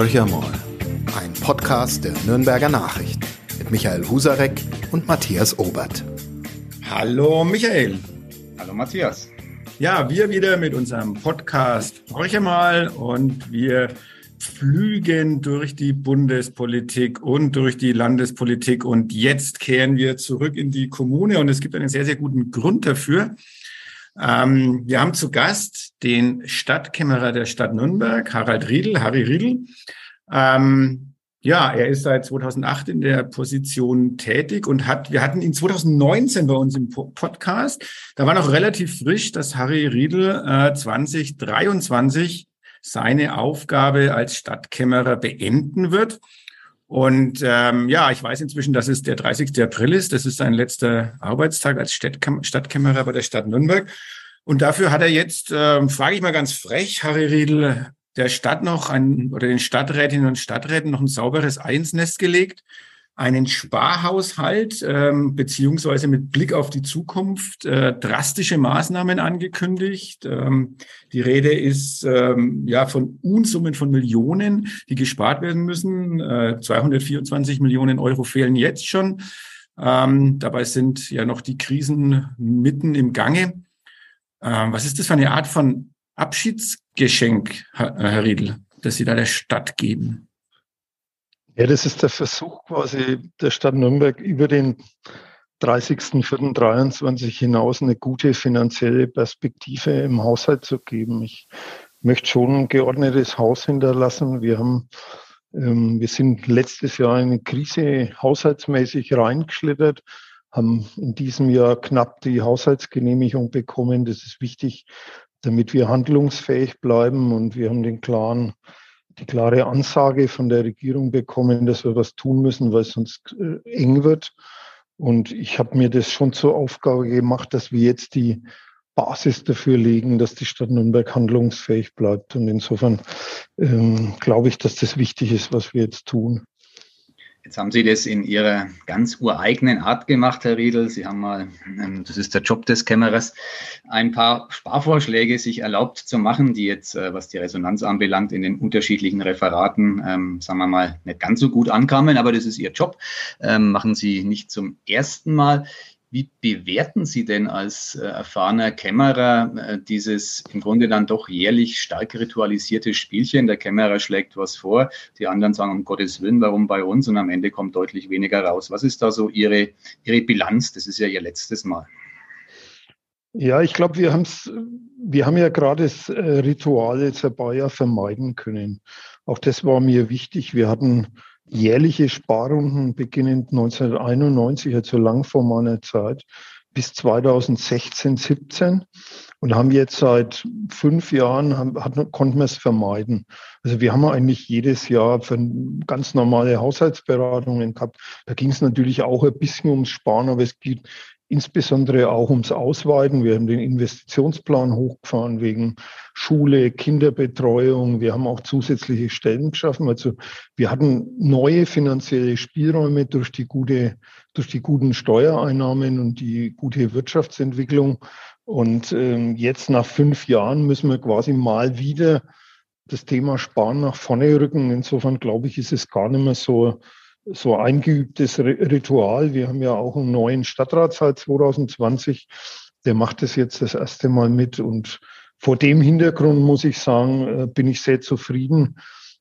Horcher mal, ein Podcast der Nürnberger Nachrichten mit Michael Husarek und Matthias Obert. Hallo Michael. Hallo Matthias. Ja, wir wieder mit unserem Podcast Horcher mal und wir flügen durch die Bundespolitik und durch die Landespolitik und jetzt kehren wir zurück in die Kommune und es gibt einen sehr, sehr guten Grund dafür. Ähm, wir haben zu Gast den Stadtkämmerer der Stadt Nürnberg, Harald Riedel, Harry Riedel. Ähm, ja, er ist seit 2008 in der Position tätig und hat, wir hatten ihn 2019 bei uns im Podcast. Da war noch relativ frisch, dass Harry Riedel äh, 2023 seine Aufgabe als Stadtkämmerer beenden wird. Und ähm, ja, ich weiß inzwischen, dass es der 30. April ist. Das ist sein letzter Arbeitstag als Stadtkäm Stadtkämmerer bei der Stadt Nürnberg. Und dafür hat er jetzt, ähm, frage ich mal ganz frech, Harry Riedel, der Stadt noch ein, oder den Stadträtinnen und Stadträten noch ein sauberes Einsnest gelegt einen Sparhaushalt ähm, beziehungsweise mit Blick auf die Zukunft äh, drastische Maßnahmen angekündigt. Ähm, die Rede ist ähm, ja von Unsummen von Millionen, die gespart werden müssen. Äh, 224 Millionen Euro fehlen jetzt schon. Ähm, dabei sind ja noch die Krisen mitten im Gange. Ähm, was ist das für eine Art von Abschiedsgeschenk, Herr, Herr Riedl, das Sie da der Stadt geben? Ja, das ist der Versuch quasi der Stadt Nürnberg über den 30.04.23 hinaus eine gute finanzielle Perspektive im Haushalt zu geben. Ich möchte schon ein geordnetes Haus hinterlassen. Wir haben, ähm, wir sind letztes Jahr in eine Krise haushaltsmäßig reingeschlittert, haben in diesem Jahr knapp die Haushaltsgenehmigung bekommen. Das ist wichtig, damit wir handlungsfähig bleiben und wir haben den klaren die klare Ansage von der Regierung bekommen, dass wir was tun müssen, weil es sonst äh, eng wird. Und ich habe mir das schon zur Aufgabe gemacht, dass wir jetzt die Basis dafür legen, dass die Stadt Nürnberg handlungsfähig bleibt. Und insofern ähm, glaube ich, dass das wichtig ist, was wir jetzt tun. Jetzt haben Sie das in Ihrer ganz ureigenen Art gemacht, Herr Riedel. Sie haben mal, ähm, das ist der Job des Kämmerers, ein paar Sparvorschläge sich erlaubt zu machen, die jetzt, äh, was die Resonanz anbelangt, in den unterschiedlichen Referaten, ähm, sagen wir mal, nicht ganz so gut ankamen, aber das ist Ihr Job. Ähm, machen Sie nicht zum ersten Mal. Wie bewerten Sie denn als äh, erfahrener Kämmerer äh, dieses im Grunde dann doch jährlich stark ritualisierte Spielchen? Der Kämmerer schlägt was vor, die anderen sagen, um Gottes Willen, warum bei uns? Und am Ende kommt deutlich weniger raus. Was ist da so Ihre, Ihre Bilanz? Das ist ja Ihr letztes Mal. Ja, ich glaube, wir, haben's, wir haben ja gerade das äh, Ritual paar Jahre vermeiden können. Auch das war mir wichtig. Wir hatten jährliche Sparrunden beginnend 1991, also lang vor meiner Zeit, bis 2016, 17 und haben jetzt seit fünf Jahren, haben, hat, konnten wir es vermeiden. Also wir haben eigentlich jedes Jahr für ganz normale Haushaltsberatungen gehabt. Da ging es natürlich auch ein bisschen ums Sparen, aber es geht insbesondere auch ums Ausweiten. Wir haben den Investitionsplan hochgefahren wegen Schule, Kinderbetreuung. Wir haben auch zusätzliche Stellen geschaffen. Also wir hatten neue finanzielle Spielräume durch die gute, durch die guten Steuereinnahmen und die gute Wirtschaftsentwicklung. Und ähm, jetzt nach fünf Jahren müssen wir quasi mal wieder das Thema Sparen nach vorne rücken. Insofern glaube ich, ist es gar nicht mehr so so eingeübtes Ritual. Wir haben ja auch einen neuen Stadtrat seit 2020. Der macht das jetzt das erste Mal mit. Und vor dem Hintergrund muss ich sagen, äh, bin ich sehr zufrieden,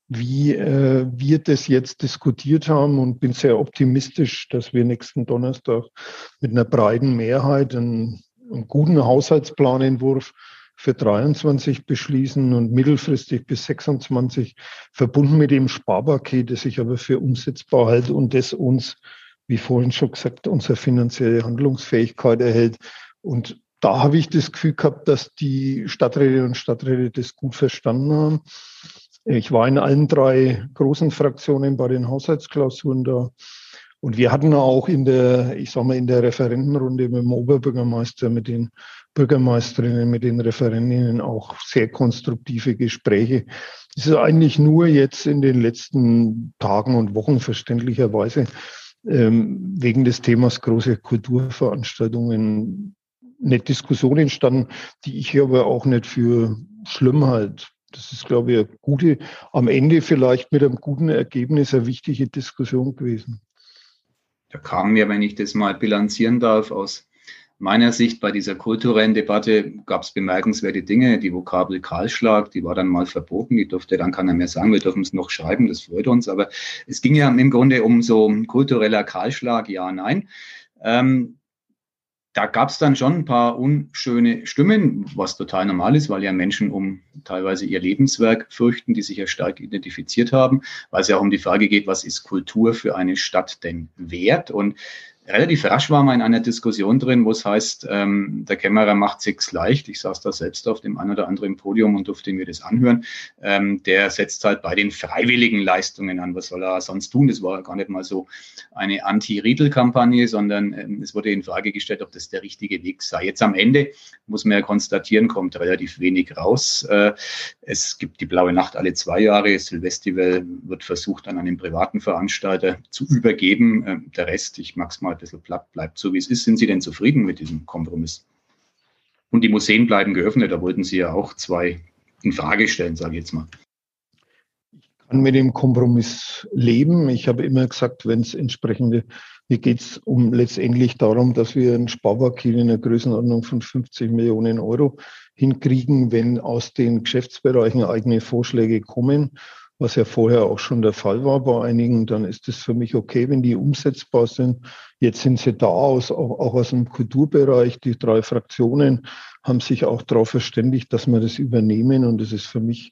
wie äh, wir das jetzt diskutiert haben und bin sehr optimistisch, dass wir nächsten Donnerstag mit einer breiten Mehrheit einen, einen guten Haushaltsplanentwurf für 23 beschließen und mittelfristig bis 26 verbunden mit dem Sparpaket, das ich aber für umsetzbar halte und das uns, wie vorhin schon gesagt, unsere finanzielle Handlungsfähigkeit erhält. Und da habe ich das Gefühl gehabt, dass die Stadträte und Stadträte das gut verstanden haben. Ich war in allen drei großen Fraktionen bei den Haushaltsklausuren da. Und wir hatten auch in der, ich sag mal, in der Referentenrunde mit dem Oberbürgermeister, mit den Bürgermeisterinnen, mit den Referentinnen auch sehr konstruktive Gespräche. Es ist eigentlich nur jetzt in den letzten Tagen und Wochen verständlicherweise ähm, wegen des Themas große Kulturveranstaltungen eine Diskussion entstanden, die ich aber auch nicht für schlimm halt. Das ist, glaube ich, eine gute, am Ende vielleicht mit einem guten Ergebnis eine wichtige Diskussion gewesen. Da kam mir, wenn ich das mal bilanzieren darf, aus meiner Sicht bei dieser kulturellen Debatte gab es bemerkenswerte Dinge. Die Vokabel Kahlschlag, die war dann mal verboten, die durfte dann keiner mehr sagen, wir dürfen es noch schreiben, das freut uns. Aber es ging ja im Grunde um so kultureller Kahlschlag, ja, nein. Ähm, da gab es dann schon ein paar unschöne Stimmen, was total normal ist, weil ja Menschen um teilweise ihr Lebenswerk fürchten, die sich ja stark identifiziert haben, weil es ja auch um die Frage geht, was ist Kultur für eine Stadt denn wert? Und relativ rasch war man in einer Diskussion drin, wo es heißt, ähm, der Kämmerer macht sich's leicht. Ich saß da selbst auf dem ein oder anderen Podium und durfte mir das anhören. Ähm, der setzt halt bei den freiwilligen Leistungen an. Was soll er sonst tun? Das war gar nicht mal so eine Anti-Riedel-Kampagne, sondern ähm, es wurde in Frage gestellt, ob das der richtige Weg sei. Jetzt am Ende muss man ja konstatieren, kommt relativ wenig raus. Äh, es gibt die Blaue Nacht alle zwei Jahre. Silvestival wird versucht, an einen privaten Veranstalter zu übergeben. Äh, der Rest, ich mag's mal bisschen platt bleibt, so wie es ist. Sind Sie denn zufrieden mit diesem Kompromiss? Und die Museen bleiben geöffnet, da wollten Sie ja auch zwei in Frage stellen, sage ich jetzt mal. Ich kann mit dem Kompromiss leben. Ich habe immer gesagt, wenn es entsprechende, mir geht es um letztendlich darum, dass wir ein Sparpaket in der Größenordnung von 50 Millionen Euro hinkriegen, wenn aus den Geschäftsbereichen eigene Vorschläge kommen was ja vorher auch schon der Fall war bei einigen, dann ist es für mich okay, wenn die umsetzbar sind. Jetzt sind sie da aus, auch, aus dem Kulturbereich. Die drei Fraktionen haben sich auch darauf verständigt, dass wir das übernehmen und das ist für mich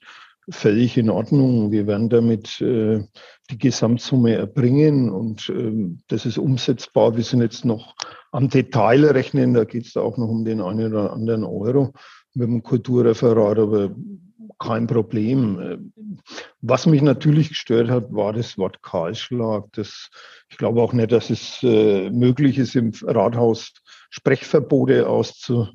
völlig in Ordnung. Wir werden damit äh, die Gesamtsumme erbringen und äh, das ist umsetzbar. Wir sind jetzt noch am Detail rechnen, da geht es auch noch um den einen oder anderen Euro mit dem Kulturreferat, aber kein Problem. Was mich natürlich gestört hat, war das Wort Kahlschlag. Das, ich glaube auch nicht, dass es äh, möglich ist, im Rathaus Sprechverbote auszu,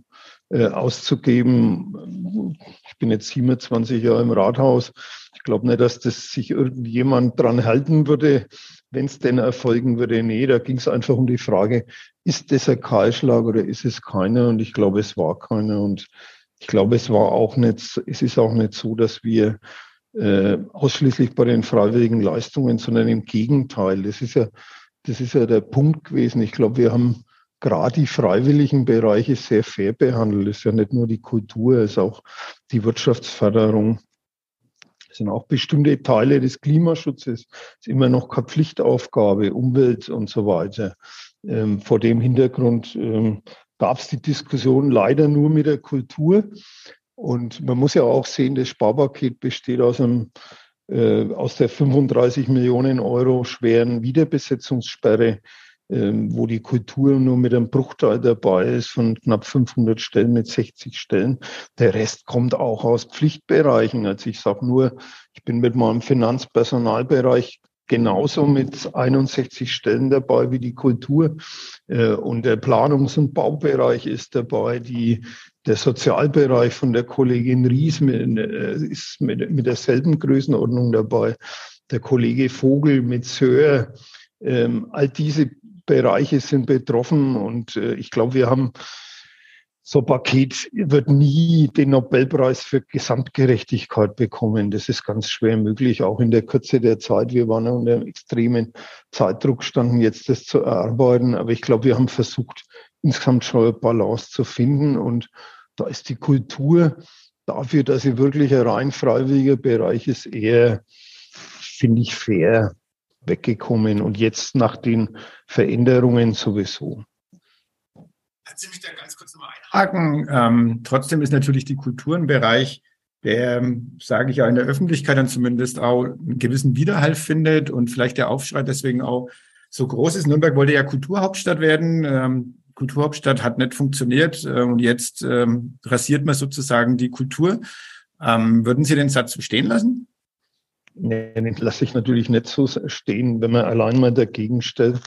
äh, auszugeben. Ich bin jetzt 27 Jahre im Rathaus. Ich glaube nicht, dass das sich irgendjemand dran halten würde, wenn es denn erfolgen würde. Nee, da ging es einfach um die Frage, ist das ein Kahlschlag oder ist es keiner? Und ich glaube, es war keiner. Und ich glaube, es war auch nicht, es ist auch nicht so, dass wir äh, ausschließlich bei den freiwilligen Leistungen, sondern im Gegenteil. Das ist ja, das ist ja der Punkt gewesen. Ich glaube, wir haben gerade die freiwilligen Bereiche sehr fair behandelt. Es ist ja nicht nur die Kultur, es ist auch die Wirtschaftsförderung. Es sind auch bestimmte Teile des Klimaschutzes. Es ist immer noch keine Pflichtaufgabe, Umwelt und so weiter. Ähm, vor dem Hintergrund ähm, gab es die Diskussion leider nur mit der Kultur. Und man muss ja auch sehen, das Sparpaket besteht aus, einem, äh, aus der 35 Millionen Euro schweren Wiederbesetzungssperre, äh, wo die Kultur nur mit einem Bruchteil dabei ist von knapp 500 Stellen mit 60 Stellen. Der Rest kommt auch aus Pflichtbereichen. Also ich sage nur, ich bin mit meinem Finanzpersonalbereich genauso mit 61 Stellen dabei wie die Kultur. Äh, und der Planungs- und Baubereich ist dabei. Die, der Sozialbereich von der Kollegin Ries mit, äh, ist mit, mit derselben Größenordnung dabei. Der Kollege Vogel mit Sör. Ähm, all diese Bereiche sind betroffen und äh, ich glaube, wir haben so ein Paket wird nie den Nobelpreis für Gesamtgerechtigkeit bekommen. Das ist ganz schwer möglich, auch in der Kürze der Zeit. Wir waren unter einem extremen Zeitdruck standen, jetzt das zu erarbeiten. Aber ich glaube, wir haben versucht, insgesamt schon eine Balance zu finden. Und da ist die Kultur dafür, dass sie wirklich ein rein freiwilliger Bereich ist, eher, finde ich, fair weggekommen. Und jetzt nach den Veränderungen sowieso. Können Sie mich da ganz kurz nochmal einhaken? Ähm, trotzdem ist natürlich die Kultur ein Bereich, der, sage ich ja, in der Öffentlichkeit dann zumindest auch einen gewissen Widerhall findet und vielleicht der Aufschrei deswegen auch so groß ist. Nürnberg wollte ja Kulturhauptstadt werden. Ähm, Kulturhauptstadt hat nicht funktioniert äh, und jetzt ähm, rasiert man sozusagen die Kultur. Ähm, würden Sie den Satz bestehen lassen? Nee, den lasse ich natürlich nicht so stehen, wenn man allein mal dagegen stellt,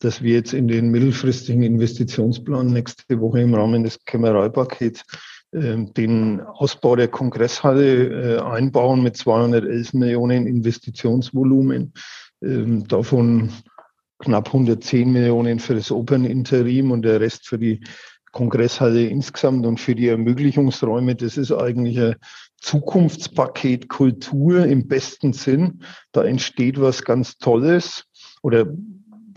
dass wir jetzt in den mittelfristigen Investitionsplan nächste Woche im Rahmen des Kämmereipakets äh, den Ausbau der Kongresshalle äh, einbauen mit 211 Millionen Investitionsvolumen, äh, davon knapp 110 Millionen für das Operninterim und der Rest für die Kongresshalle insgesamt und für die Ermöglichungsräume. Das ist eigentlich ein Zukunftspaket Kultur im besten Sinn. Da entsteht was ganz Tolles oder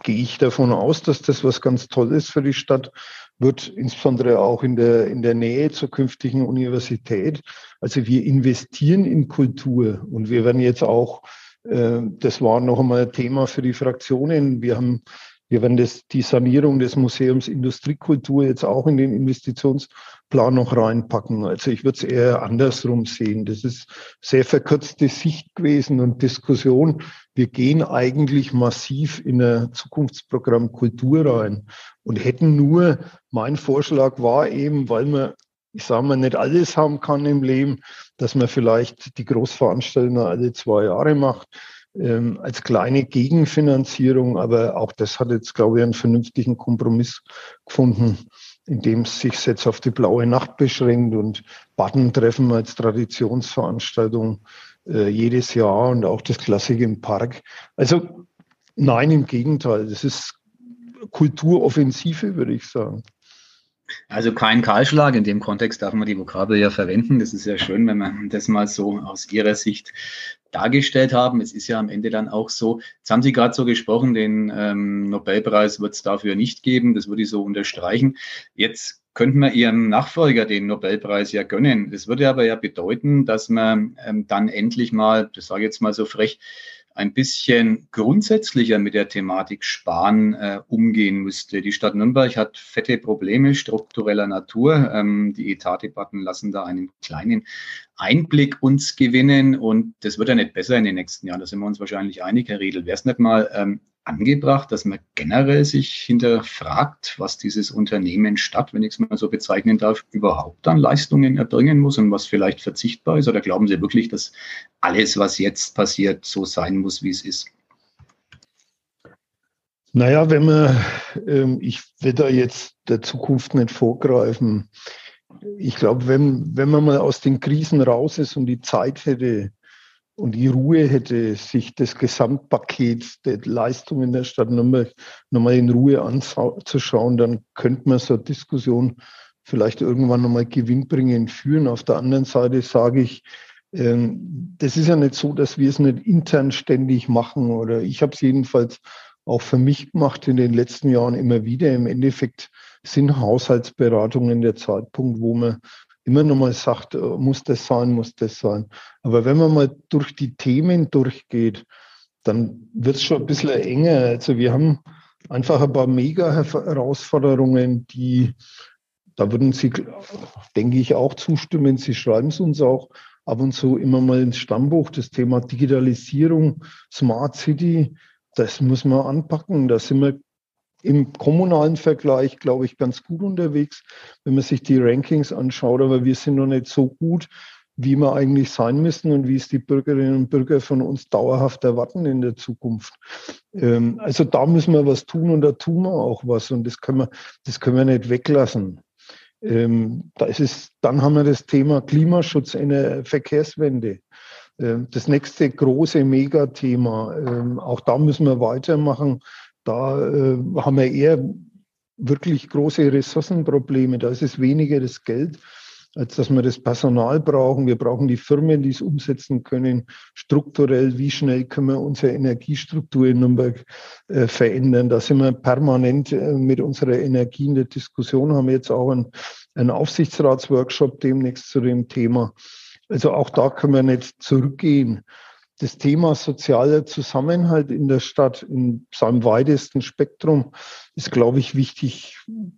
gehe ich davon aus, dass das was ganz Tolles für die Stadt wird, insbesondere auch in der, in der Nähe zur künftigen Universität. Also wir investieren in Kultur und wir werden jetzt auch, äh, das war noch einmal ein Thema für die Fraktionen, wir haben wir werden das, die Sanierung des Museums Industriekultur jetzt auch in den Investitionsplan noch reinpacken. Also ich würde es eher andersrum sehen. Das ist sehr verkürzte Sicht gewesen und Diskussion. Wir gehen eigentlich massiv in ein Zukunftsprogramm Kultur rein und hätten nur, mein Vorschlag war eben, weil man ich sage mal, nicht alles haben kann im Leben, dass man vielleicht die Großveranstaltungen alle zwei Jahre macht ähm, als kleine Gegenfinanzierung, aber auch das hat jetzt, glaube ich, einen vernünftigen Kompromiss gefunden, in dem es sich jetzt auf die blaue Nacht beschränkt und Baden-Treffen als Traditionsveranstaltung äh, jedes Jahr und auch das Klassik im Park. Also nein, im Gegenteil, das ist Kulturoffensive, würde ich sagen. Also kein Kahlschlag. In dem Kontext darf man die Vokabel ja verwenden. Das ist ja schön, wenn man das mal so aus Ihrer Sicht dargestellt haben. Es ist ja am Ende dann auch so, jetzt haben Sie gerade so gesprochen, den ähm, Nobelpreis wird es dafür nicht geben. Das würde ich so unterstreichen. Jetzt könnten wir Ihrem Nachfolger den Nobelpreis ja gönnen. Das würde aber ja bedeuten, dass man ähm, dann endlich mal, das sage ich jetzt mal so frech, ein bisschen grundsätzlicher mit der Thematik Sparen äh, umgehen müsste. Die Stadt Nürnberg hat fette Probleme struktureller Natur. Ähm, die Etatdebatten lassen da einen kleinen Einblick uns gewinnen und das wird ja nicht besser in den nächsten Jahren. Da sind wir uns wahrscheinlich einig, Herr Riedel. Wäre es nicht mal ähm, angebracht, dass man generell sich hinterfragt, was dieses Unternehmen Stadt, wenn ich es mal so bezeichnen darf, überhaupt an Leistungen erbringen muss und was vielleicht verzichtbar ist? Oder glauben Sie wirklich, dass alles, was jetzt passiert, so sein muss, wie es ist? Naja, wenn man, ähm, ich will da jetzt der Zukunft nicht vorgreifen. Ich glaube, wenn, wenn man mal aus den Krisen raus ist und die Zeit hätte, und die Ruhe hätte, sich das Gesamtpaket der Leistungen der Stadt Nürnberg nochmal in Ruhe anzuschauen, dann könnte man so eine Diskussion vielleicht irgendwann nochmal gewinnbringend führen. Auf der anderen Seite sage ich, ähm, das ist ja nicht so, dass wir es nicht intern ständig machen oder ich habe es jedenfalls auch für mich gemacht in den letzten Jahren immer wieder. Im Endeffekt sind Haushaltsberatungen der Zeitpunkt, wo man immer noch mal sagt, äh, muss das sein, muss das sein. Aber wenn man mal durch die Themen durchgeht, dann wird es schon ein bisschen enger. Also wir haben einfach ein paar Mega-Herausforderungen, die, da würden Sie, denke ich, auch zustimmen. Sie schreiben es uns auch ab und zu immer mal ins Stammbuch, das Thema Digitalisierung, Smart City, das muss man anpacken. Da sind wir im kommunalen Vergleich, glaube ich, ganz gut unterwegs, wenn man sich die Rankings anschaut. Aber wir sind noch nicht so gut, wie wir eigentlich sein müssen und wie es die Bürgerinnen und Bürger von uns dauerhaft erwarten in der Zukunft. Ähm, also da müssen wir was tun und da tun wir auch was und das können wir, das können wir nicht weglassen. Ähm, da ist es, dann haben wir das Thema Klimaschutz in der Verkehrswende. Ähm, das nächste große Megathema. Auch da müssen wir weitermachen. Da äh, haben wir eher wirklich große Ressourcenprobleme. Da ist es weniger das Geld, als dass wir das Personal brauchen. Wir brauchen die Firmen, die es umsetzen können. Strukturell, wie schnell können wir unsere Energiestruktur in Nürnberg äh, verändern? Da sind wir permanent äh, mit unserer Energie in der Diskussion, haben wir jetzt auch einen, einen Aufsichtsratsworkshop demnächst zu dem Thema. Also auch da können wir nicht zurückgehen das Thema sozialer Zusammenhalt in der Stadt in seinem weitesten Spektrum ist, glaube ich, wichtig.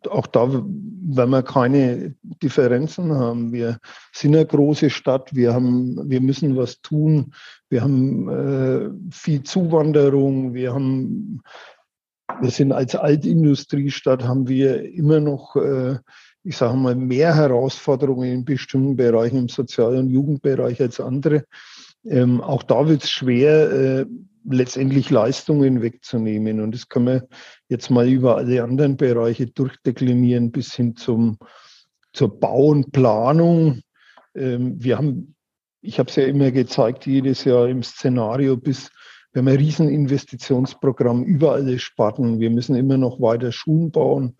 Auch da wenn wir keine Differenzen haben. Wir sind eine große Stadt. Wir haben, wir müssen was tun. Wir haben äh, viel Zuwanderung. Wir haben, wir sind als Altindustriestadt haben wir immer noch äh, ich sage mal, mehr Herausforderungen in bestimmten Bereichen im Sozial- und Jugendbereich als andere. Ähm, auch da wird es schwer, äh, letztendlich Leistungen wegzunehmen. Und das können wir jetzt mal über alle anderen Bereiche durchdeklinieren bis hin zum, zur Bau und Planung. Ähm, wir haben, ich habe es ja immer gezeigt, jedes Jahr im Szenario bis wir haben ein Rieseninvestitionsprogramm über alle Sparten. Wir müssen immer noch weiter Schulen bauen.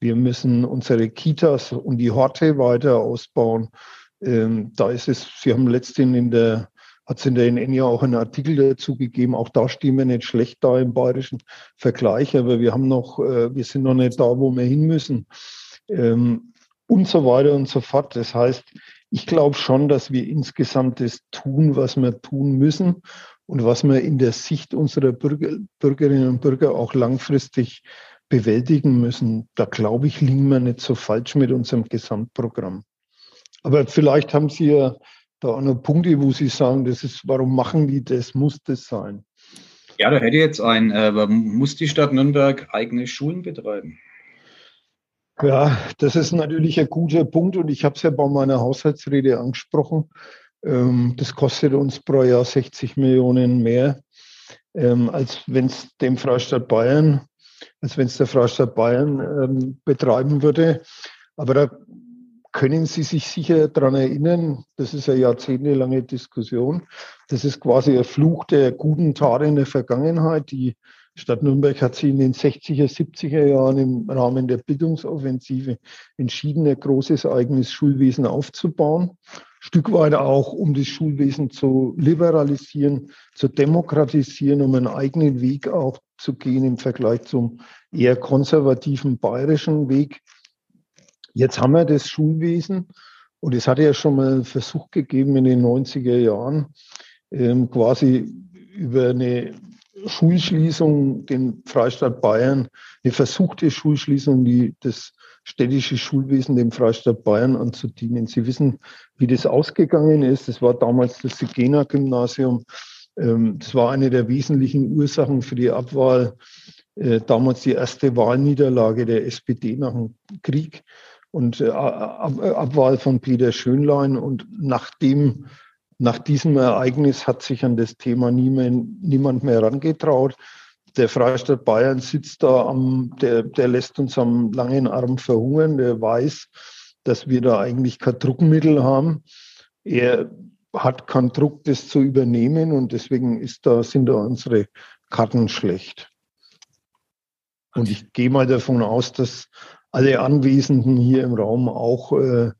Wir müssen unsere Kitas und die Horte weiter ausbauen. Ähm, da ist es, Sie haben letztendlich in der, hat es in der NN ja auch einen Artikel dazu gegeben, auch da stehen wir nicht schlecht da im bayerischen Vergleich, aber wir haben noch, äh, wir sind noch nicht da, wo wir hin müssen. Ähm, und so weiter und so fort. Das heißt, ich glaube schon, dass wir insgesamt das tun, was wir tun müssen und was wir in der Sicht unserer Bürger, Bürgerinnen und Bürger auch langfristig bewältigen müssen. Da glaube ich, liegen wir nicht so falsch mit unserem Gesamtprogramm. Aber vielleicht haben Sie ja da auch noch Punkte, wo Sie sagen, das ist, warum machen die das? Muss das sein? Ja, da hätte ich jetzt ein, äh, muss die Stadt Nürnberg eigene Schulen betreiben? Ja, das ist natürlich ein guter Punkt und ich habe es ja bei meiner Haushaltsrede angesprochen. Ähm, das kostet uns pro Jahr 60 Millionen mehr, ähm, als wenn es dem Freistaat Bayern, als wenn es der Freistaat Bayern ähm, betreiben würde. Aber da können Sie sich sicher daran erinnern, das ist eine jahrzehntelange Diskussion. Das ist quasi ein Fluch der guten Tat in der Vergangenheit. Die Stadt Nürnberg hat sich in den 60er, 70er Jahren im Rahmen der Bildungsoffensive entschieden, ein großes eigenes Schulwesen aufzubauen. Stück weit auch, um das Schulwesen zu liberalisieren, zu demokratisieren, um einen eigenen Weg auch zu gehen im Vergleich zum eher konservativen bayerischen Weg. Jetzt haben wir das Schulwesen und es hatte ja schon mal einen Versuch gegeben in den 90er Jahren, ähm, quasi über eine Schulschließung, den Freistaat Bayern, eine versuchte Schulschließung, die das städtische Schulwesen dem Freistaat Bayern anzudienen. Sie wissen, wie das ausgegangen ist. Das war damals das Sigena-Gymnasium. Ähm, das war eine der wesentlichen Ursachen für die Abwahl, äh, damals die erste Wahlniederlage der SPD nach dem Krieg und äh, Abwahl von Peter Schönlein. Und nachdem nach diesem Ereignis hat sich an das Thema niemand, niemand mehr herangetraut. Der Freistaat Bayern sitzt da am, der, der lässt uns am langen Arm verhungern. Der weiß, dass wir da eigentlich kein Druckmittel haben. Er hat keinen Druck, das zu übernehmen und deswegen ist da, sind da unsere Karten schlecht. Und ich gehe mal davon aus, dass alle Anwesenden hier im Raum auch äh,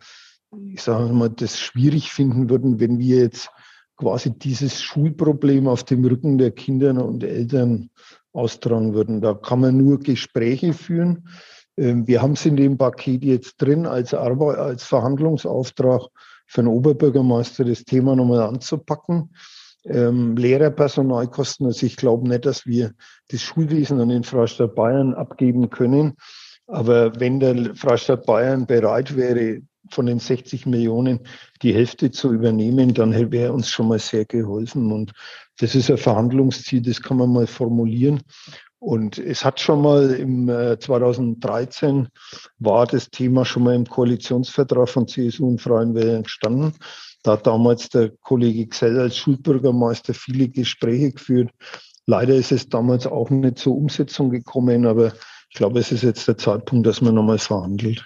ich sage mal, das schwierig finden würden, wenn wir jetzt quasi dieses Schulproblem auf dem Rücken der Kinder und Eltern austragen würden. Da kann man nur Gespräche führen. Ähm, wir haben es in dem Paket jetzt drin als, Arbeit, als Verhandlungsauftrag für den Oberbürgermeister das Thema nochmal anzupacken. Ähm, Lehrerpersonalkosten, also ich glaube nicht, dass wir das Schulwesen an den Freistaat Bayern abgeben können. Aber wenn der Freistaat Bayern bereit wäre, von den 60 Millionen die Hälfte zu übernehmen, dann wäre uns schon mal sehr geholfen. Und das ist ein Verhandlungsziel, das kann man mal formulieren. Und es hat schon mal im 2013 äh, war das Thema schon mal im Koalitionsvertrag von CSU und Freien Wählern entstanden. Da hat damals der Kollege Xell als Schulbürgermeister viele Gespräche geführt. Leider ist es damals auch nicht zur Umsetzung gekommen, aber ich glaube, es ist jetzt der Zeitpunkt, dass man nochmal verhandelt.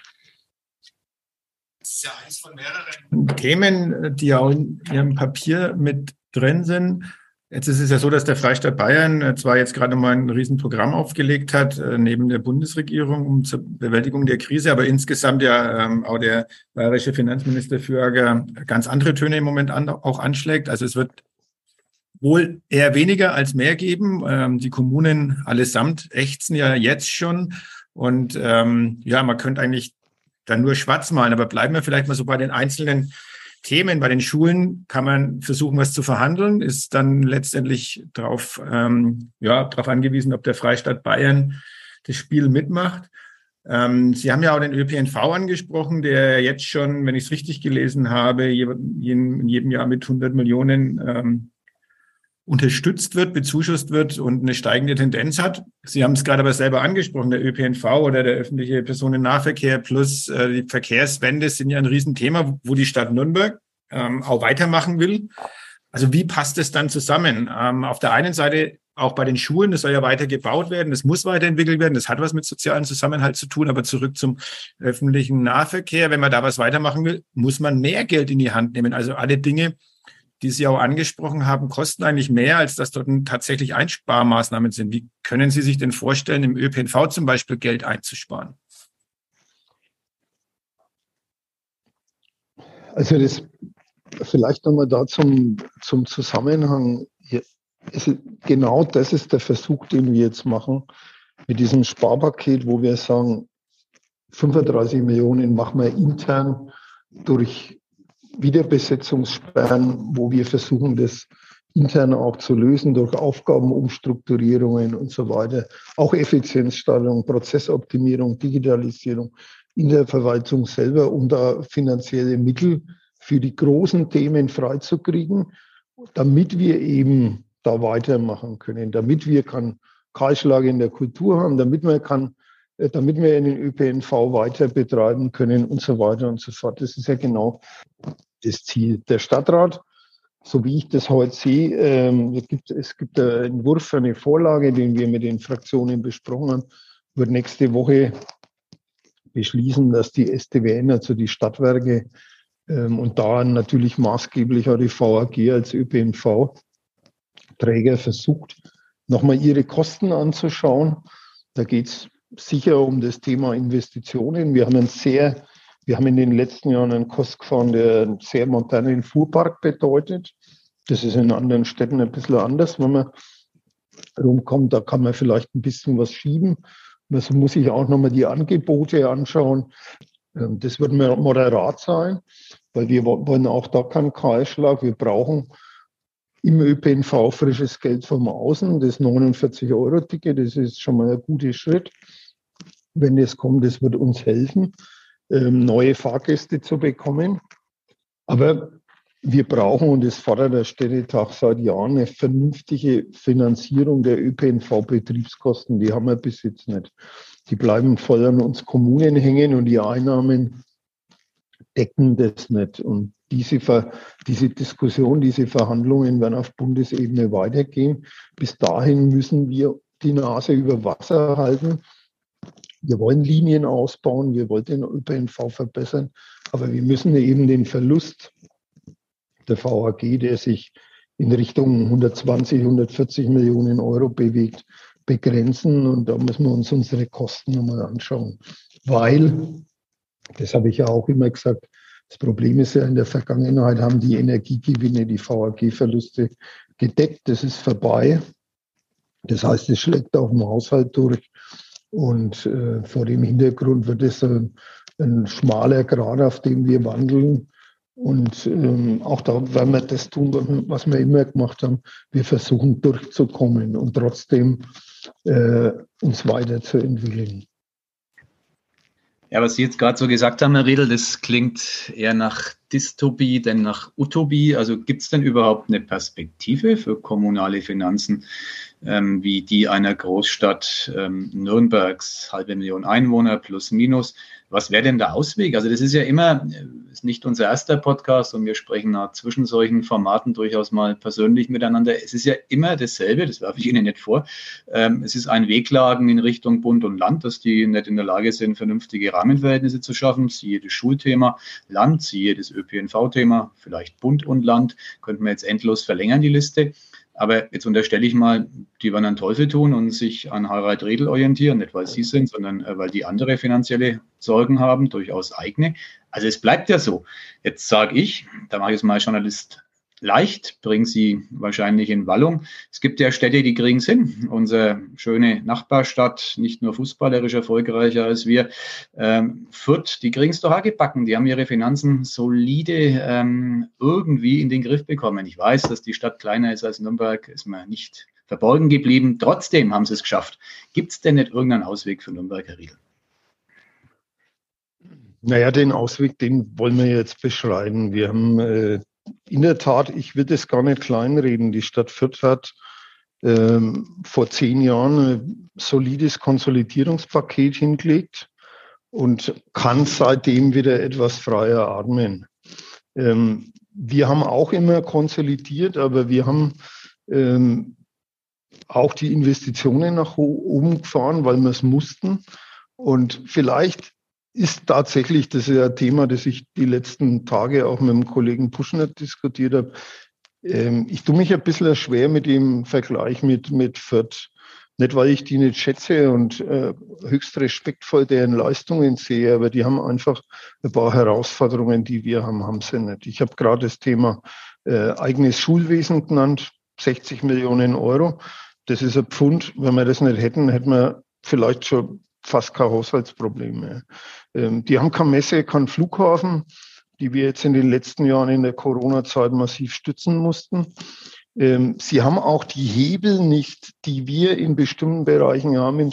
Das ist ja eins von mehreren Themen, die auch in Ihrem Papier mit drin sind. Jetzt ist es ja so, dass der Freistaat Bayern äh, zwar jetzt gerade mal ein Riesenprogramm aufgelegt hat, äh, neben der Bundesregierung zur Bewältigung der Krise, aber insgesamt ja ähm, auch der bayerische Finanzminister Fürger ganz andere Töne im Moment auch anschlägt. Also es wird wohl eher weniger als mehr geben. Ähm, die Kommunen allesamt ächzen ja jetzt schon. Und ähm, ja, man könnte eigentlich dann nur schwarz malen, aber bleiben wir vielleicht mal so bei den einzelnen Themen. Bei den Schulen kann man versuchen, was zu verhandeln, ist dann letztendlich darauf ähm, ja, darauf angewiesen, ob der Freistaat Bayern das Spiel mitmacht. Ähm, Sie haben ja auch den ÖPNV angesprochen, der jetzt schon, wenn ich es richtig gelesen habe, in jedem Jahr mit 100 Millionen ähm, unterstützt wird, bezuschusst wird und eine steigende Tendenz hat. Sie haben es gerade aber selber angesprochen, der ÖPNV oder der öffentliche Personennahverkehr plus äh, die Verkehrswende sind ja ein Riesenthema, wo die Stadt Nürnberg ähm, auch weitermachen will. Also wie passt es dann zusammen? Ähm, auf der einen Seite auch bei den Schulen, das soll ja weiter gebaut werden, das muss weiterentwickelt werden, das hat was mit sozialem Zusammenhalt zu tun, aber zurück zum öffentlichen Nahverkehr, wenn man da was weitermachen will, muss man mehr Geld in die Hand nehmen. Also alle Dinge, die Sie auch angesprochen haben, kosten eigentlich mehr, als dass dort tatsächlich Einsparmaßnahmen sind. Wie können Sie sich denn vorstellen, im ÖPNV zum Beispiel Geld einzusparen? Also das vielleicht nochmal da zum, zum Zusammenhang. Es, genau das ist der Versuch, den wir jetzt machen mit diesem Sparpaket, wo wir sagen, 35 Millionen machen wir intern durch Wiederbesetzungssperren, wo wir versuchen, das intern auch zu lösen durch Aufgabenumstrukturierungen und so weiter. Auch Effizienzsteigerung, Prozessoptimierung, Digitalisierung in der Verwaltung selber, um da finanzielle Mittel für die großen Themen freizukriegen, damit wir eben da weitermachen können, damit wir kann Kahlschlag in der Kultur haben, damit wir kann, äh, damit wir den ÖPNV weiter betreiben können und so weiter und so fort. Das ist ja genau das Ziel. Der Stadtrat, so wie ich das heute sehe, ähm, es, gibt, es gibt einen Entwurf für eine Vorlage, den wir mit den Fraktionen besprochen haben, wird nächste Woche beschließen, dass die STWN, also die Stadtwerke, ähm, und da natürlich maßgeblich auch die VAG als ÖPNV-Träger versucht, nochmal ihre Kosten anzuschauen. Da geht es sicher um das Thema Investitionen. Wir haben ein sehr, wir haben in den letzten Jahren einen Kost gefahren, der einen sehr modernen Fuhrpark bedeutet. Das ist in anderen Städten ein bisschen anders, wenn man rumkommt. Da kann man vielleicht ein bisschen was schieben. Man muss sich auch nochmal die Angebote anschauen. Ähm, das wird moderat sein, weil wir wollen auch da keinen Kahlschlag. Wir brauchen im ÖPNV frisches Geld vom Außen, das 49-Euro-Ticket, das ist schon mal ein guter Schritt. Wenn das kommt, das wird uns helfen, neue Fahrgäste zu bekommen. Aber wir brauchen, und das fordert der Städtetag seit Jahren, eine vernünftige Finanzierung der ÖPNV-Betriebskosten. Die haben wir bis jetzt nicht. Die bleiben voll an uns Kommunen hängen und die Einnahmen decken das nicht. Und diese, Ver, diese Diskussion, diese Verhandlungen werden auf Bundesebene weitergehen. Bis dahin müssen wir die Nase über Wasser halten. Wir wollen Linien ausbauen, wir wollen den ÖPNV verbessern, aber wir müssen eben den Verlust der VAG, der sich in Richtung 120, 140 Millionen Euro bewegt, begrenzen. Und da müssen wir uns unsere Kosten nochmal anschauen. Weil, das habe ich ja auch immer gesagt, das Problem ist ja, in der Vergangenheit haben die Energiegewinne, die VAG-Verluste gedeckt. Das ist vorbei. Das heißt, es schlägt auf dem Haushalt durch. Und äh, vor dem Hintergrund wird es ein, ein, schmaler Grad, auf dem wir wandeln. Und ähm, auch da werden wir das tun, was wir immer gemacht haben. Wir versuchen durchzukommen und trotzdem äh, uns weiterzuentwickeln. Ja, was Sie jetzt gerade so gesagt haben, Herr Riedel, das klingt eher nach Dystopie denn nach Utopie. Also gibt es denn überhaupt eine Perspektive für kommunale Finanzen ähm, wie die einer Großstadt ähm, Nürnbergs, halbe Million Einwohner plus minus? Was wäre denn der Ausweg? Also das ist ja immer, äh, ist nicht unser erster Podcast und wir sprechen auch zwischen solchen Formaten durchaus mal persönlich miteinander. Es ist ja immer dasselbe, das werfe ich Ihnen nicht vor. Ähm, es ist ein Wehklagen in Richtung Bund und Land, dass die nicht in der Lage sind, vernünftige Rahmenverhältnisse zu schaffen. Siehe das Schulthema Land, siehe das ÖPNV-Thema, vielleicht Bund und Land, könnten wir jetzt endlos verlängern, die Liste. Aber jetzt unterstelle ich mal, die werden einen Teufel tun und sich an Harald Redl orientieren, nicht weil sie sind, sondern äh, weil die andere finanzielle Sorgen haben, durchaus eigene. Also es bleibt ja so. Jetzt sage ich, da mache ich jetzt mal Journalist leicht, bringen sie wahrscheinlich in Wallung. Es gibt ja Städte, die kriegen es hin. Unsere schöne Nachbarstadt, nicht nur fußballerisch erfolgreicher als wir, ähm, Fürth, die kriegen es doch gebacken. Die haben ihre Finanzen solide ähm, irgendwie in den Griff bekommen. Ich weiß, dass die Stadt kleiner ist als Nürnberg, ist mir nicht verborgen geblieben. Trotzdem haben sie es geschafft. Gibt es denn nicht irgendeinen Ausweg für Nürnberg, Herr Riedel? Naja, den Ausweg, den wollen wir jetzt beschreiben. Wir haben äh, in der Tat, ich will das gar nicht kleinreden. Die Stadt Fürth hat ähm, vor zehn Jahren ein solides Konsolidierungspaket hingelegt und kann seitdem wieder etwas freier atmen. Ähm, wir haben auch immer konsolidiert, aber wir haben ähm, auch die Investitionen nach oben gefahren, weil wir es mussten. Und vielleicht ist tatsächlich, das ist ja ein Thema, das ich die letzten Tage auch mit dem Kollegen Puschner diskutiert habe. Ähm, ich tue mich ein bisschen schwer mit dem Vergleich mit, mit Fürth. Nicht, weil ich die nicht schätze und äh, höchst respektvoll deren Leistungen sehe, aber die haben einfach ein paar Herausforderungen, die wir haben, haben sie nicht. Ich habe gerade das Thema äh, eigenes Schulwesen genannt, 60 Millionen Euro. Das ist ein Pfund. Wenn wir das nicht hätten, hätten wir vielleicht schon fast kein Haushaltsproblem mehr. Ähm, die haben keine Messe, keinen Flughafen, die wir jetzt in den letzten Jahren in der Corona-Zeit massiv stützen mussten. Ähm, sie haben auch die Hebel nicht, die wir in bestimmten Bereichen haben,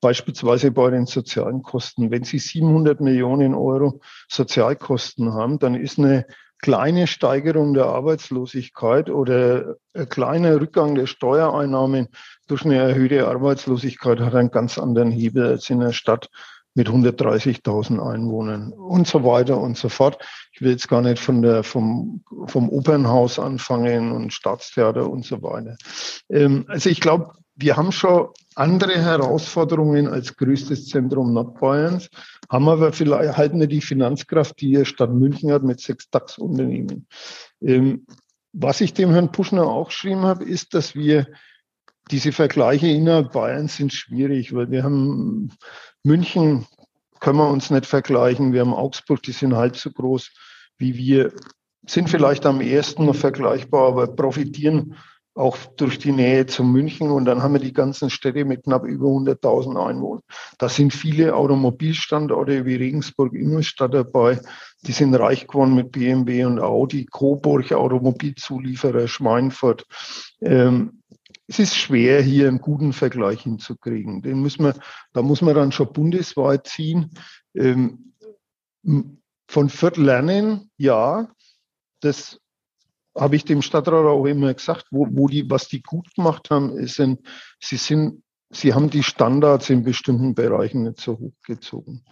beispielsweise bei den sozialen Kosten. Wenn Sie 700 Millionen Euro Sozialkosten haben, dann ist eine kleine Steigerung der Arbeitslosigkeit oder ein kleiner Rückgang der Steuereinnahmen durch eine erhöhte Arbeitslosigkeit hat einen ganz anderen Hebel als in einer Stadt mit 130.000 Einwohnern und so weiter und so fort. Ich will jetzt gar nicht von der, vom, vom Opernhaus anfangen und Staatstheater und so weiter. Ähm, also ich glaube, wir haben schon andere Herausforderungen als größtes Zentrum Nordbayerns, haben aber vielleicht halt nicht die Finanzkraft, die Stadt München hat mit sechs DAX-Unternehmen. Ähm, was ich dem Herrn Puschner auch geschrieben habe, ist, dass wir diese Vergleiche innerhalb Bayerns sind schwierig, weil wir haben München können wir uns nicht vergleichen. Wir haben Augsburg, die sind halb so groß wie wir, sind vielleicht am ersten noch vergleichbar, aber profitieren auch durch die Nähe zu München. Und dann haben wir die ganzen Städte mit knapp über 100.000 Einwohnern. Da sind viele Automobilstandorte wie Regensburg, Ingolstadt dabei. Die sind reich geworden mit BMW und Audi, Coburg, Automobilzulieferer, Schweinfurt. Ähm, es ist schwer, hier einen guten Vergleich hinzukriegen. Den muss man, da muss man dann schon bundesweit ziehen. Ähm, von Fürth lernen, ja, das habe ich dem Stadtrat auch immer gesagt, wo, wo die, was die gut gemacht haben, ist, sie sind, sie haben die Standards in bestimmten Bereichen nicht so hochgezogen.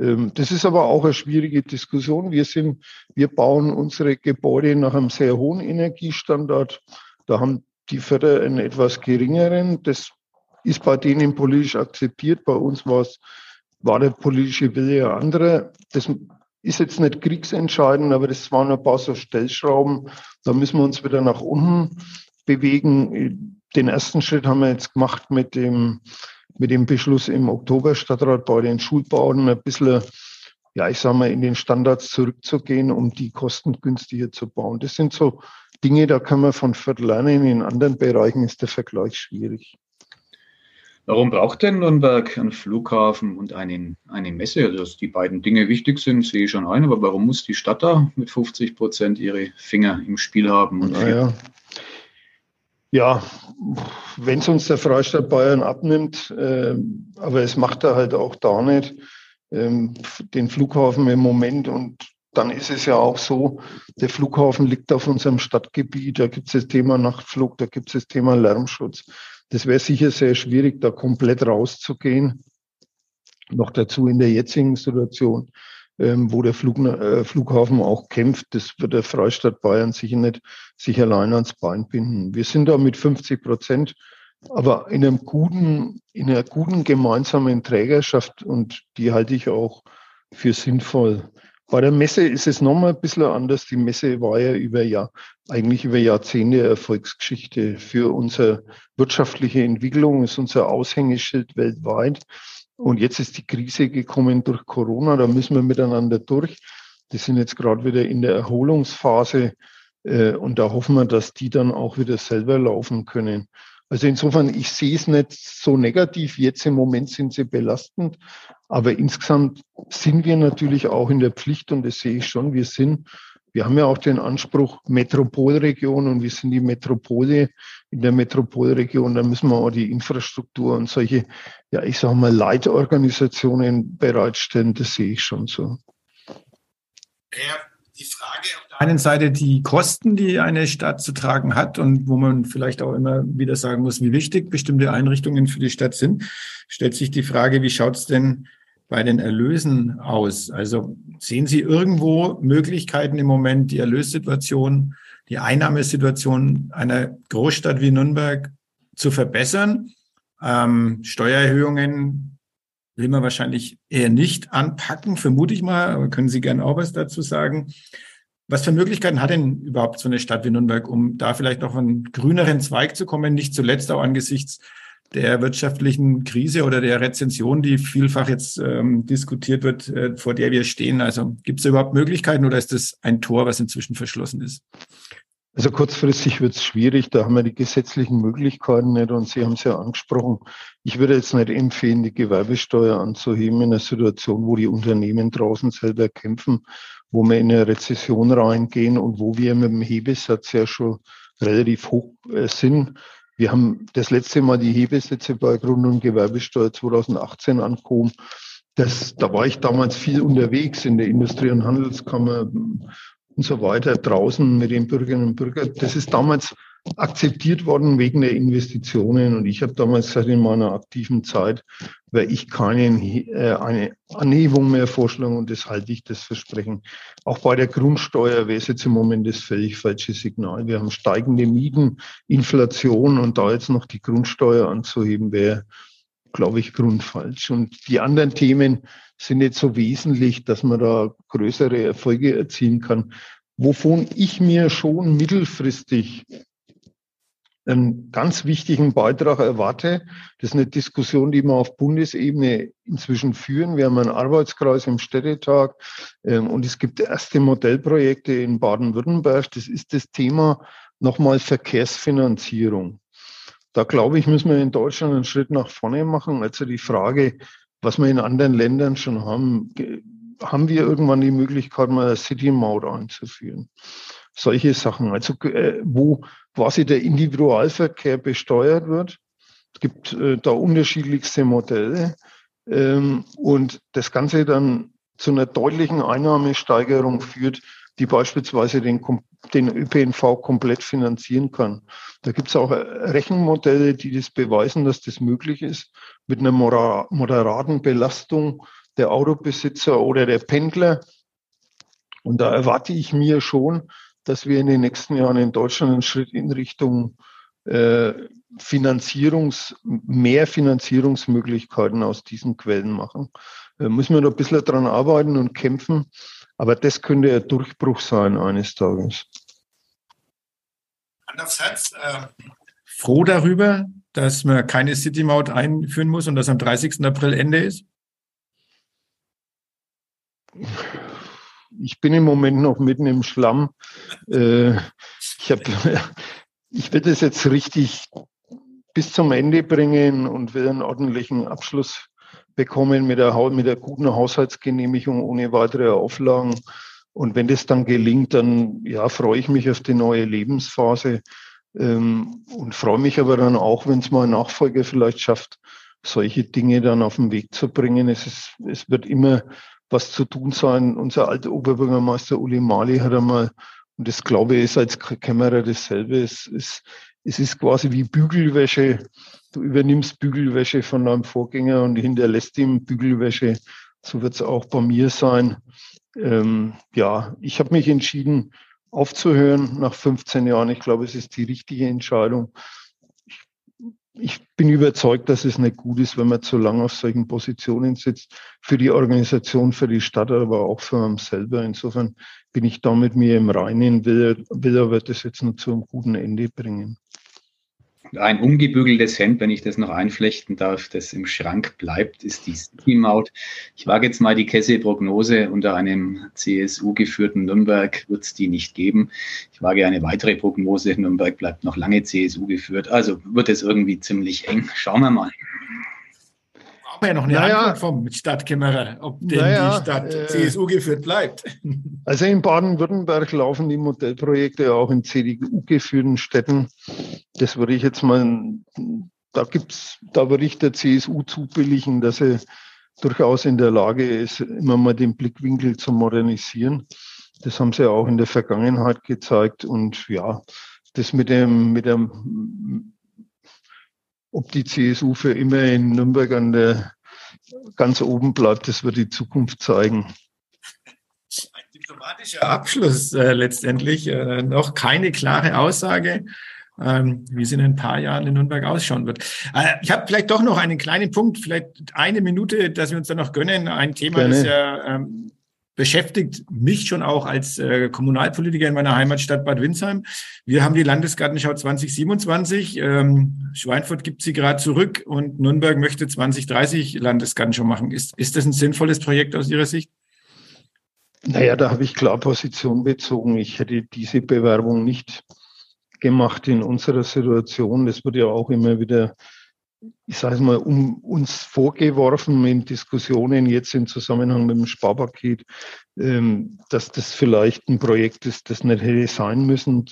Ähm, das ist aber auch eine schwierige Diskussion. Wir sind, wir bauen unsere Gebäude nach einem sehr hohen Energiestandard. Da haben die Förder einen etwas geringeren. Das ist bei denen politisch akzeptiert. Bei uns war es, war der politische Wille ein anderer. Das ist jetzt nicht kriegsentscheidend, aber das waren ein paar so Stellschrauben. Da müssen wir uns wieder nach unten bewegen. Den ersten Schritt haben wir jetzt gemacht mit dem, mit dem Beschluss im Oktober Stadtrat bei den Schulbauten ein bisschen, ja, ich sage mal, in den Standards zurückzugehen, um die Kosten günstiger zu bauen. Das sind so Dinge, da kann man von Viertel lernen. In anderen Bereichen ist der Vergleich schwierig. Warum braucht denn Nürnberg einen Flughafen und einen, eine Messe? Also, dass die beiden Dinge wichtig sind, sehe ich schon ein, aber warum muss die Stadt da mit 50 Prozent ihre Finger im Spiel haben? Und naja. Ja, wenn es uns der Freistaat Bayern abnimmt, äh, aber es macht er halt auch da nicht, ähm, den Flughafen im Moment und dann ist es ja auch so, der Flughafen liegt auf unserem Stadtgebiet, da gibt es das Thema Nachtflug, da gibt es das Thema Lärmschutz. Das wäre sicher sehr schwierig, da komplett rauszugehen. Noch dazu in der jetzigen Situation, ähm, wo der Flug, äh, Flughafen auch kämpft, das wird der Freistaat Bayern sicher nicht sich allein ans Bein binden. Wir sind da mit 50 Prozent, aber in einem guten, in einer guten gemeinsamen Trägerschaft und die halte ich auch für sinnvoll. Bei der Messe ist es nochmal ein bisschen anders. Die Messe war ja über Jahr, eigentlich über Jahrzehnte Erfolgsgeschichte für unsere wirtschaftliche Entwicklung, ist unser Aushängeschild weltweit. Und jetzt ist die Krise gekommen durch Corona, da müssen wir miteinander durch. Die sind jetzt gerade wieder in der Erholungsphase äh, und da hoffen wir, dass die dann auch wieder selber laufen können. Also insofern, ich sehe es nicht so negativ. Jetzt im Moment sind sie belastend. Aber insgesamt sind wir natürlich auch in der Pflicht und das sehe ich schon. Wir sind, wir haben ja auch den Anspruch Metropolregion und wir sind die Metropole in der Metropolregion. Da müssen wir auch die Infrastruktur und solche, ja, ich sage mal, Leitorganisationen bereitstellen. Das sehe ich schon so. Ja, die Frage auf der einen Seite die Kosten, die eine Stadt zu tragen hat und wo man vielleicht auch immer wieder sagen muss, wie wichtig bestimmte Einrichtungen für die Stadt sind, stellt sich die Frage, wie schaut es denn bei den Erlösen aus? Also sehen Sie irgendwo Möglichkeiten im Moment, die Erlössituation, die Einnahmesituation einer Großstadt wie Nürnberg zu verbessern? Ähm, Steuererhöhungen will man wahrscheinlich eher nicht anpacken, vermute ich mal, aber können Sie gerne auch was dazu sagen. Was für Möglichkeiten hat denn überhaupt so eine Stadt wie Nürnberg, um da vielleicht auf einen grüneren Zweig zu kommen, nicht zuletzt auch angesichts der wirtschaftlichen Krise oder der Rezension, die vielfach jetzt ähm, diskutiert wird, äh, vor der wir stehen? Also gibt es überhaupt Möglichkeiten oder ist das ein Tor, was inzwischen verschlossen ist? Also kurzfristig wird es schwierig, da haben wir die gesetzlichen Möglichkeiten nicht und Sie haben es ja angesprochen. Ich würde jetzt nicht empfehlen, die Gewerbesteuer anzuheben in einer Situation, wo die Unternehmen draußen selber kämpfen, wo wir in eine Rezession reingehen und wo wir mit dem Hebesatz ja schon relativ hoch äh, sind. Wir haben das letzte Mal die Hebesätze bei Grund- und Gewerbesteuer 2018 angehoben. Das, da war ich damals viel unterwegs in der Industrie- und Handelskammer und so weiter draußen mit den Bürgerinnen und Bürgern. Das ist damals akzeptiert worden wegen der Investitionen. Und ich habe damals gesagt, in meiner aktiven Zeit werde ich keine äh, eine Anhebung mehr vorschlagen und das halte ich das Versprechen. Auch bei der Grundsteuer wäre es jetzt im Moment das völlig falsche Signal. Wir haben steigende Mieten, Inflation und da jetzt noch die Grundsteuer anzuheben, wäre, glaube ich, grundfalsch. Und die anderen Themen sind nicht so wesentlich, dass man da größere Erfolge erzielen kann. Wovon ich mir schon mittelfristig einen ganz wichtigen Beitrag erwarte. Das ist eine Diskussion, die wir auf Bundesebene inzwischen führen. Wir haben einen Arbeitskreis im Städtetag ähm, und es gibt erste Modellprojekte in Baden-Württemberg. Das ist das Thema nochmal Verkehrsfinanzierung. Da glaube ich, müssen wir in Deutschland einen Schritt nach vorne machen. Also die Frage, was wir in anderen Ländern schon haben, haben wir irgendwann die Möglichkeit, mal eine City-Maut einzuführen. Solche Sachen, also äh, wo quasi der Individualverkehr besteuert wird. Es gibt äh, da unterschiedlichste Modelle ähm, und das Ganze dann zu einer deutlichen Einnahmesteigerung führt, die beispielsweise den, den ÖPNV komplett finanzieren kann. Da gibt es auch äh, Rechenmodelle, die das beweisen, dass das möglich ist, mit einer moderaten Belastung der Autobesitzer oder der Pendler. Und da erwarte ich mir schon, dass wir in den nächsten Jahren in Deutschland einen Schritt in Richtung äh, Finanzierungs, mehr Finanzierungsmöglichkeiten aus diesen Quellen machen. Da müssen wir noch ein bisschen daran arbeiten und kämpfen. Aber das könnte ein Durchbruch sein eines Tages. Herz. Äh, froh darüber, dass man keine City-Maut einführen muss und dass am 30. April Ende ist? Ich bin im Moment noch mitten im Schlamm. Äh, ich, hab, ich werde es jetzt richtig bis zum Ende bringen und will einen ordentlichen Abschluss bekommen mit der, mit der guten Haushaltsgenehmigung ohne weitere Auflagen. Und wenn das dann gelingt, dann ja, freue ich mich auf die neue Lebensphase ähm, und freue mich aber dann auch, wenn es mal ein Nachfolger vielleicht schafft, solche Dinge dann auf den Weg zu bringen. Es, ist, es wird immer was zu tun sein. Unser alter Oberbürgermeister Uli Mali hat einmal, und das glaube ich ist als Kämmerer dasselbe, es ist, es ist quasi wie Bügelwäsche. Du übernimmst Bügelwäsche von deinem Vorgänger und hinterlässt ihm Bügelwäsche. So wird es auch bei mir sein. Ähm, ja, ich habe mich entschieden, aufzuhören nach 15 Jahren. Ich glaube, es ist die richtige Entscheidung. Ich, ich bin überzeugt, dass es nicht gut ist, wenn man zu lange auf solchen Positionen sitzt, für die Organisation, für die Stadt, aber auch für uns selber. Insofern bin ich da mit mir im Reinen, will, will aber das jetzt nur zu einem guten Ende bringen ein umgebügeltes Hemd, wenn ich das noch einflechten darf, das im Schrank bleibt, ist die City-Maut. Ich wage jetzt mal die Kesse-Prognose. Unter einem CSU-geführten Nürnberg wird es die nicht geben. Ich wage eine weitere Prognose. Nürnberg bleibt noch lange CSU geführt. Also wird es irgendwie ziemlich eng. Schauen wir mal brauchen ja noch eine naja, Antwort vom Stadtkämmerer, ob denn naja, die Stadt äh, CSU geführt bleibt. Also in Baden-Württemberg laufen die Modellprojekte auch in CDU-geführten Städten. Das würde ich jetzt mal, da gibt's, da würde ich der CSU zubilligen, dass er durchaus in der Lage ist, immer mal den Blickwinkel zu modernisieren. Das haben sie auch in der Vergangenheit gezeigt. Und ja, das mit dem, mit dem ob die CSU für immer in Nürnberg an der ganz oben bleibt, das wird die Zukunft zeigen. Ein diplomatischer Abschluss äh, letztendlich. Äh, noch keine klare Aussage, ähm, wie es in ein paar Jahren in Nürnberg ausschauen wird. Äh, ich habe vielleicht doch noch einen kleinen Punkt, vielleicht eine Minute, dass wir uns da noch gönnen. Ein Thema, Gerne. das ja ähm, beschäftigt mich schon auch als äh, Kommunalpolitiker in meiner Heimatstadt Bad Windsheim. Wir haben die Landesgartenschau 2027. Ähm, Schweinfurt gibt sie gerade zurück und Nürnberg möchte 2030 Landesgartenschau machen. Ist, ist das ein sinnvolles Projekt aus Ihrer Sicht? Naja, da habe ich klar Position bezogen. Ich hätte diese Bewerbung nicht gemacht in unserer Situation. Das wird ja auch immer wieder ich sage es mal, um uns vorgeworfen in Diskussionen jetzt im Zusammenhang mit dem Sparpaket, ähm, dass das vielleicht ein Projekt ist, das nicht hätte sein müssen.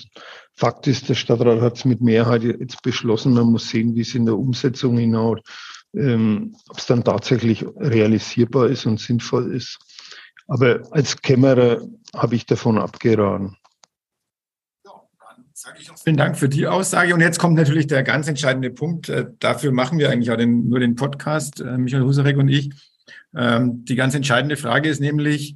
Fakt ist, der Stadtrat hat es mit Mehrheit jetzt beschlossen. Man muss sehen, wie es in der Umsetzung hinhaut, ähm, ob es dann tatsächlich realisierbar ist und sinnvoll ist. Aber als Kämmerer habe ich davon abgeraten. Vielen Dank für die Aussage. Und jetzt kommt natürlich der ganz entscheidende Punkt. Äh, dafür machen wir eigentlich auch den, nur den Podcast, äh, Michael Husarek und ich. Ähm, die ganz entscheidende Frage ist nämlich,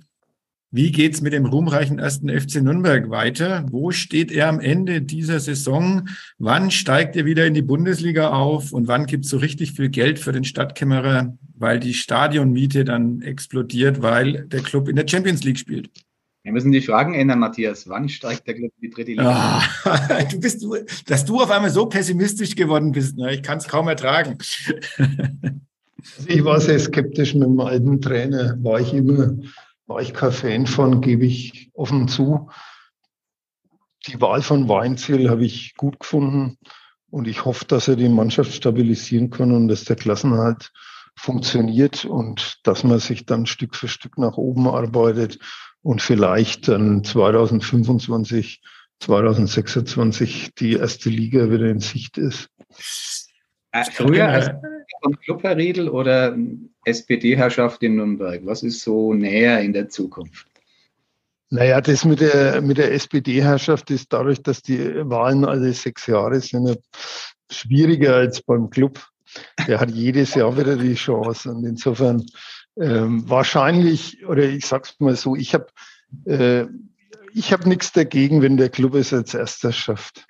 wie geht's mit dem ruhmreichen ersten FC Nürnberg weiter? Wo steht er am Ende dieser Saison? Wann steigt er wieder in die Bundesliga auf? Und wann gibt's so richtig viel Geld für den Stadtkämmerer, weil die Stadionmiete dann explodiert, weil der Club in der Champions League spielt? Wir müssen die Fragen ändern, Matthias. Wann steigt der Club in die dritte Liga? Oh, du bist, dass du auf einmal so pessimistisch geworden bist. Ne? Ich kann es kaum ertragen. Also ich war sehr skeptisch mit dem alten Trainer. War ich immer, war ich kein Fan von, gebe ich offen zu. Die Wahl von Weinziel habe ich gut gefunden und ich hoffe, dass er die Mannschaft stabilisieren kann und dass der Klassenhalt funktioniert und dass man sich dann Stück für Stück nach oben arbeitet und vielleicht dann 2025, 2026 die erste Liga wieder in Sicht ist. Äh, früher als von Club, Herr Riedel, oder SPD-Herrschaft in Nürnberg? Was ist so näher in der Zukunft? Naja, das mit der, mit der SPD-Herrschaft ist dadurch, dass die Wahlen alle sechs Jahre sind, schwieriger als beim Club. Der hat jedes Jahr wieder die Chance. Und insofern ähm, wahrscheinlich, oder ich sag's mal so, ich habe äh, ich hab nichts dagegen, wenn der Club es als erster schafft.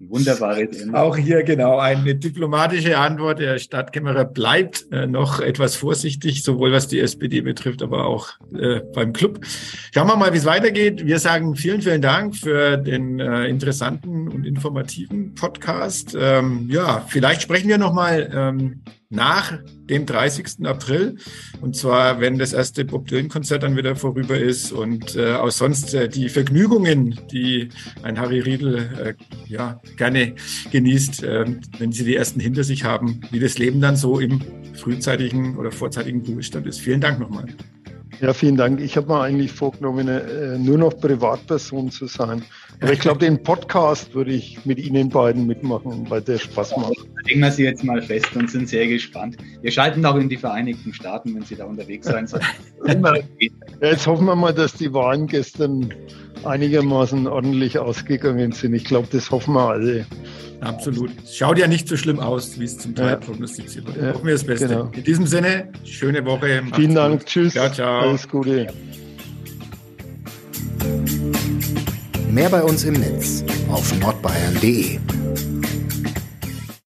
Wunderbares Ende. Auch hier genau eine diplomatische Antwort. Der Stadtkämmerer bleibt äh, noch etwas vorsichtig, sowohl was die SPD betrifft, aber auch äh, beim Club. Schauen wir mal, wie es weitergeht. Wir sagen vielen, vielen Dank für den äh, interessanten und informativen Podcast. Ähm, ja, vielleicht sprechen wir noch mal ähm, nach dem 30. April. Und zwar, wenn das erste Bob Dylan-Konzert dann wieder vorüber ist und äh, auch sonst äh, die Vergnügungen, die ein Harry Riedel äh, ja, gerne genießt, äh, wenn sie die ersten hinter sich haben, wie das Leben dann so im frühzeitigen oder vorzeitigen Ruhestand ist. Vielen Dank nochmal. Ja, vielen Dank. Ich habe mir eigentlich vorgenommen, äh, nur noch Privatperson zu sein. Aber ich glaube, den Podcast würde ich mit Ihnen beiden mitmachen, weil der Spaß macht. Legen wir Sie jetzt mal fest und sind sehr gespannt. Wir schalten auch in die Vereinigten Staaten, wenn Sie da unterwegs sein sollten. jetzt hoffen wir mal, dass die Wahlen gestern einigermaßen ordentlich ausgegangen sind. Ich glaube, das hoffen wir alle. Absolut. Schaut ja nicht so schlimm aus, wie es zum Teil ja. prognostiziert wird. Ja, Hoffen wir das Beste. Genau. In diesem Sinne, schöne Woche. Vielen Dank. Gut. Tschüss. Ciao, ciao. Alles Gute. Mehr bei uns im Netz auf nordbayern.de.